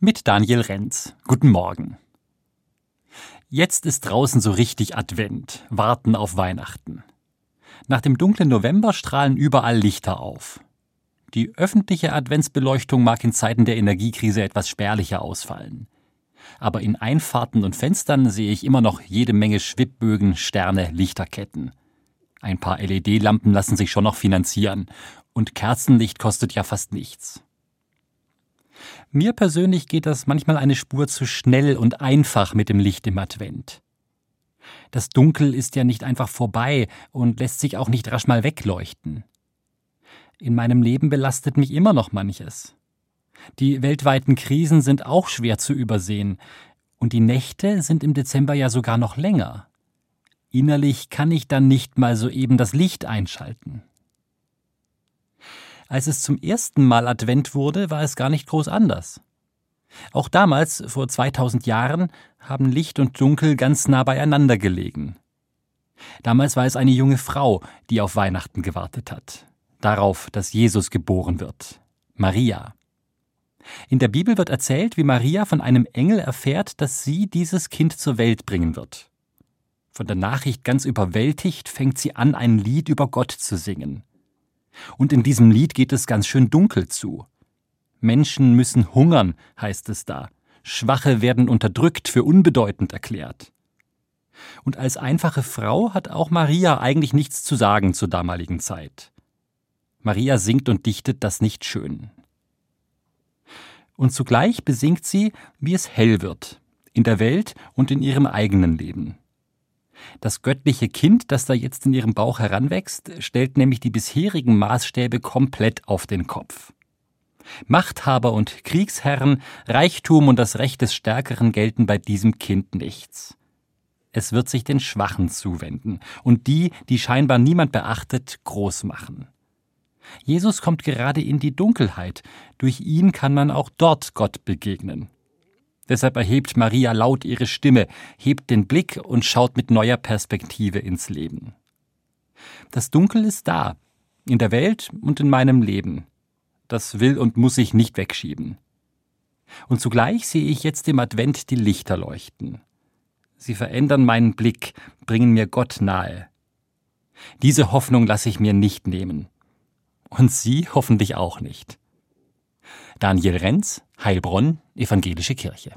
mit Daniel Renz. Guten Morgen. Jetzt ist draußen so richtig Advent, warten auf Weihnachten. Nach dem dunklen November strahlen überall Lichter auf. Die öffentliche Adventsbeleuchtung mag in Zeiten der Energiekrise etwas spärlicher ausfallen. Aber in Einfahrten und Fenstern sehe ich immer noch jede Menge Schwibbögen, Sterne, Lichterketten. Ein paar LED-Lampen lassen sich schon noch finanzieren, und Kerzenlicht kostet ja fast nichts. Mir persönlich geht das manchmal eine Spur zu schnell und einfach mit dem Licht im Advent. Das Dunkel ist ja nicht einfach vorbei und lässt sich auch nicht rasch mal wegleuchten. In meinem Leben belastet mich immer noch manches. Die weltweiten Krisen sind auch schwer zu übersehen, und die Nächte sind im Dezember ja sogar noch länger. Innerlich kann ich dann nicht mal so eben das Licht einschalten. Als es zum ersten Mal Advent wurde, war es gar nicht groß anders. Auch damals, vor 2000 Jahren, haben Licht und Dunkel ganz nah beieinander gelegen. Damals war es eine junge Frau, die auf Weihnachten gewartet hat. Darauf, dass Jesus geboren wird. Maria. In der Bibel wird erzählt, wie Maria von einem Engel erfährt, dass sie dieses Kind zur Welt bringen wird. Von der Nachricht ganz überwältigt fängt sie an, ein Lied über Gott zu singen. Und in diesem Lied geht es ganz schön dunkel zu. Menschen müssen hungern, heißt es da. Schwache werden unterdrückt, für unbedeutend erklärt. Und als einfache Frau hat auch Maria eigentlich nichts zu sagen zur damaligen Zeit. Maria singt und dichtet das nicht schön. Und zugleich besingt sie, wie es hell wird, in der Welt und in ihrem eigenen Leben. Das göttliche Kind, das da jetzt in ihrem Bauch heranwächst, stellt nämlich die bisherigen Maßstäbe komplett auf den Kopf. Machthaber und Kriegsherren, Reichtum und das Recht des Stärkeren gelten bei diesem Kind nichts. Es wird sich den Schwachen zuwenden und die, die scheinbar niemand beachtet, groß machen. Jesus kommt gerade in die Dunkelheit, durch ihn kann man auch dort Gott begegnen. Deshalb erhebt Maria laut ihre Stimme, hebt den Blick und schaut mit neuer Perspektive ins Leben. Das Dunkel ist da, in der Welt und in meinem Leben. Das will und muss ich nicht wegschieben. Und zugleich sehe ich jetzt im Advent die Lichter leuchten. Sie verändern meinen Blick, bringen mir Gott nahe. Diese Hoffnung lasse ich mir nicht nehmen. Und Sie hoffentlich auch nicht. Daniel Renz, Heilbronn, Evangelische Kirche.